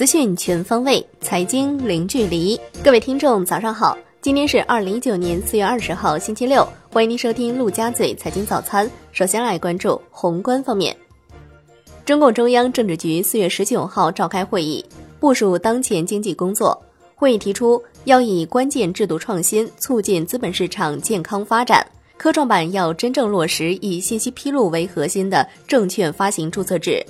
资讯全方位，财经零距离。各位听众，早上好！今天是二零一九年四月二十号，星期六。欢迎您收听陆家嘴财经早餐。首先来关注宏观方面。中共中央政治局四月十九号召开会议，部署当前经济工作。会议提出，要以关键制度创新促进资本市场健康发展。科创板要真正落实以信息披露为核心的证券发行注册制。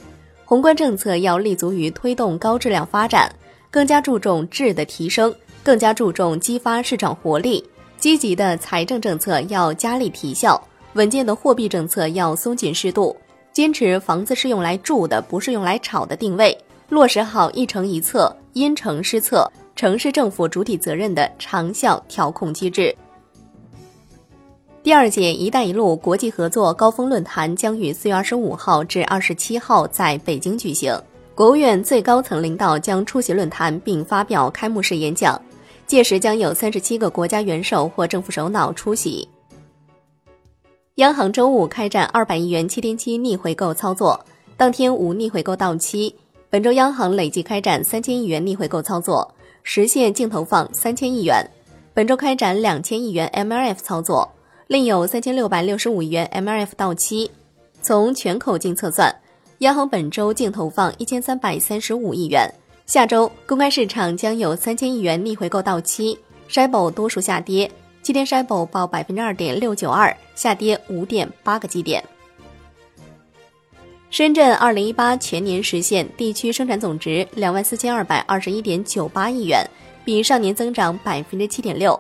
宏观政策要立足于推动高质量发展，更加注重质的提升，更加注重激发市场活力。积极的财政政策要加力提效，稳健的货币政策要松紧适度，坚持房子是用来住的，不是用来炒的定位，落实好一城一策、因城施策、城市政府主体责任的长效调控机制。第二届“一带一路”国际合作高峰论坛将于四月二十五号至二十七号在北京举行，国务院最高层领导将出席论坛并发表开幕式演讲。届时将有三十七个国家元首或政府首脑出席。央行周五开展二百亿元七天期逆回购操作，当天无逆回购到期。本周央行累计开展三千亿元逆回购操作，实现净投放三千亿元。本周开展两千亿元 MLF 操作。另有三千六百六十五亿元 MLF 到期，从全口径测算，央行本周净投放一千三百三十五亿元。下周公开市场将有三千亿元逆回购到期 s h i b o 多数下跌，七天 s h i b o 报百分之二点六九二，下跌五点八个基点。深圳二零一八全年实现地区生产总值两万四千二百二十一点九八亿元，比上年增长百分之七点六。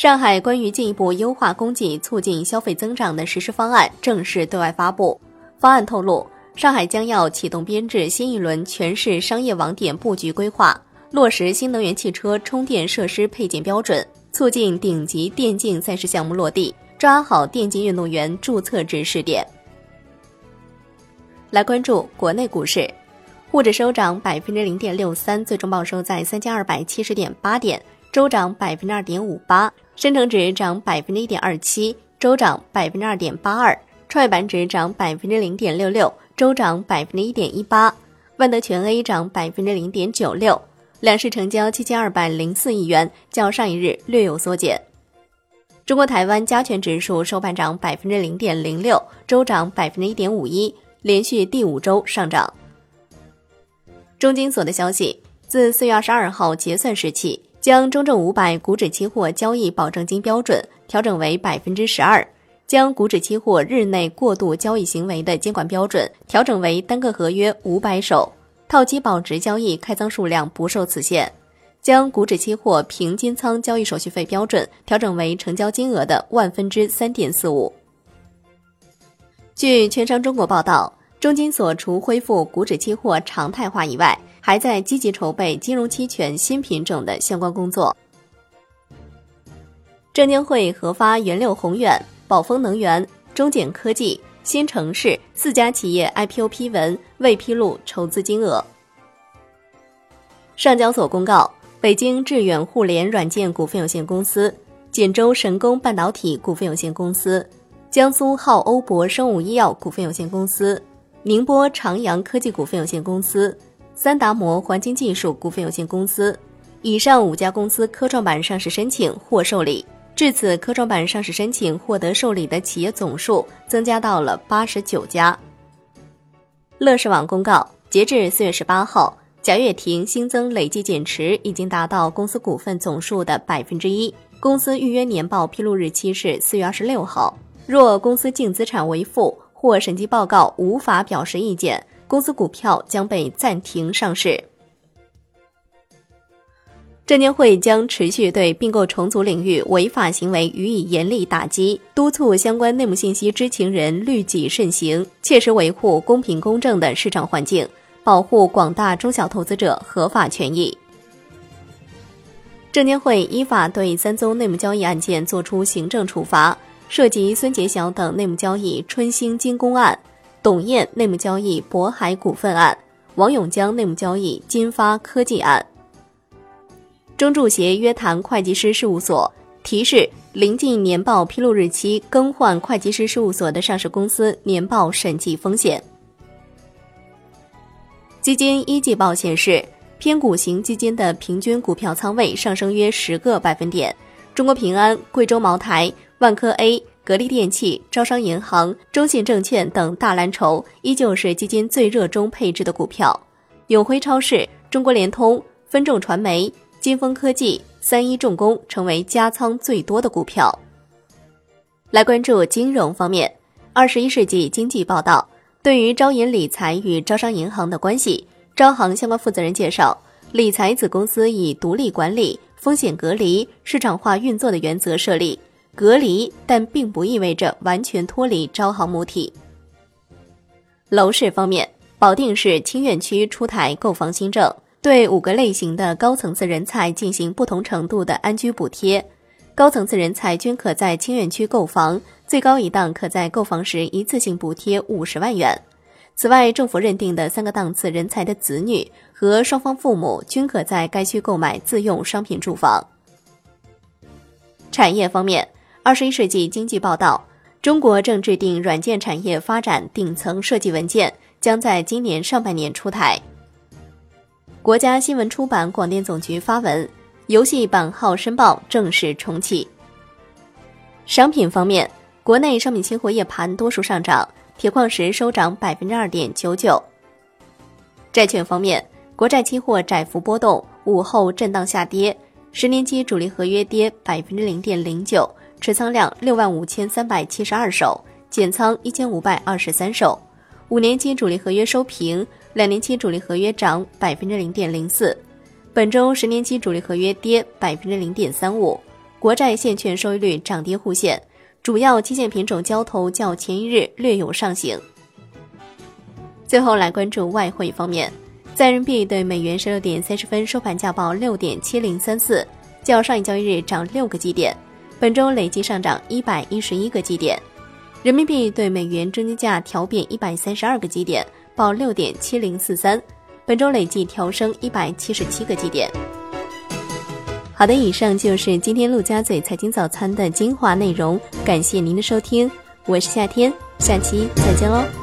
上海关于进一步优化供给、促进消费增长的实施方案正式对外发布。方案透露，上海将要启动编制新一轮全市商业网点布局规划，落实新能源汽车充电设施配件标准，促进顶级电竞赛事项目落地，抓好电竞运动员注册制试点。来关注国内股市，沪指收涨百分之零点六三，最终报收在三千二百七十点八点。周涨百分之二点五八，深成指涨百分之一点二七，周涨百分之二点八二，创业板指涨百分之零点六六，周涨百分之一点一八，万德全 A 涨百分之零点九六，两市成交七千二百零四亿元，较上一日略有缩减。中国台湾加权指数收盘涨百分之零点零六，周涨百分之一点五一，连续第五周上涨。中金所的消息，自四月二十二号结算时起。将中证五百股指期货交易保证金标准调整为百分之十二，将股指期货日内过度交易行为的监管标准调整为单个合约五百手，套期保值交易开仓数量不受此限，将股指期货平均仓交易手续费标准调整为成交金额的万分之三点四五。据券商中国报道，中金所除恢复股指期货常态化以外，还在积极筹备金融期权新品种的相关工作。证监会核发原六宏远、宝丰能源、中简科技、新城市四家企业 IPO 批文，未披露筹资金额。上交所公告，北京致远互联软件股份有限公司、锦州神工半导体股份有限公司、江苏浩欧博生物医药股份有限公司、宁波长阳科技股份有限公司。三达摩环境技术股份有限公司，以上五家公司科创板上市申请获受理，至此科创板上市申请获得受理的企业总数增加到了八十九家。乐视网公告，截至四月十八号，贾跃亭新增累计减持已经达到公司股份总数的百分之一。公司预约年报披露日期是四月二十六号。若公司净资产为负或审计报告无法表示意见。公司股票将被暂停上市。证监会将持续对并购重组领域违法行为予以严厉打击，督促相关内幕信息知情人律己慎行，切实维护公平公正的市场环境，保护广大中小投资者合法权益。证监会依法对三宗内幕交易案件作出行政处罚，涉及孙杰晓等内幕交易春兴精工案。董燕内幕交易渤海股份案，王永江内幕交易金发科技案。中注协约谈会计师事务所，提示临近年报披露日期，更换会计师事务所的上市公司年报审计风险。基金一季报显示，偏股型基金的平均股票仓位上升约十个百分点。中国平安、贵州茅台、万科 A、格力电器、招商银行、中信证券等大蓝筹依旧是基金最热衷配置的股票。永辉超市、中国联通、分众传媒、金风科技、三一重工成为加仓最多的股票。来关注金融方面，二十一世纪经济报道对于招银理财与招商银行的关系，招行相关负责人介绍，理财子公司以独立管理。风险隔离、市场化运作的原则设立，隔离，但并不意味着完全脱离招行母体。楼市方面，保定市清苑区出台购房新政，对五个类型的高层次人才进行不同程度的安居补贴，高层次人才均可在清苑区购房，最高一档可在购房时一次性补贴五十万元。此外，政府认定的三个档次人才的子女和双方父母均可在该区购买自用商品住房。产业方面，二十一世纪经济报道，中国正制定软件产业发展顶层设计文件，将在今年上半年出台。国家新闻出版广电总局发文，游戏版号申报正式重启。商品方面，国内商品期货夜盘多数上涨。铁矿石收涨百分之二点九九。债券方面，国债期货窄幅波动，午后震荡下跌。十年期主力合约跌百分之零点零九，持仓量六万五千三百七十二手，减仓一千五百二十三手。五年期主力合约收平，两年期主力合约涨百分之零点零四。本周十年期主力合约跌百分之零点三五，国债现券收益率涨跌互现。主要期限品种交投较前一日略有上行。最后来关注外汇方面，在人民币对美元十六点三十分收盘价报六点七零三四，较上一交易日涨六个基点，本周累计上涨一百一十一个基点。人民币对美元中间价调贬一百三十二个基点，报六点七零四三，本周累计调升一百七十七个基点。好的，以上就是今天陆家嘴财经早餐的精华内容，感谢您的收听，我是夏天，下期再见喽。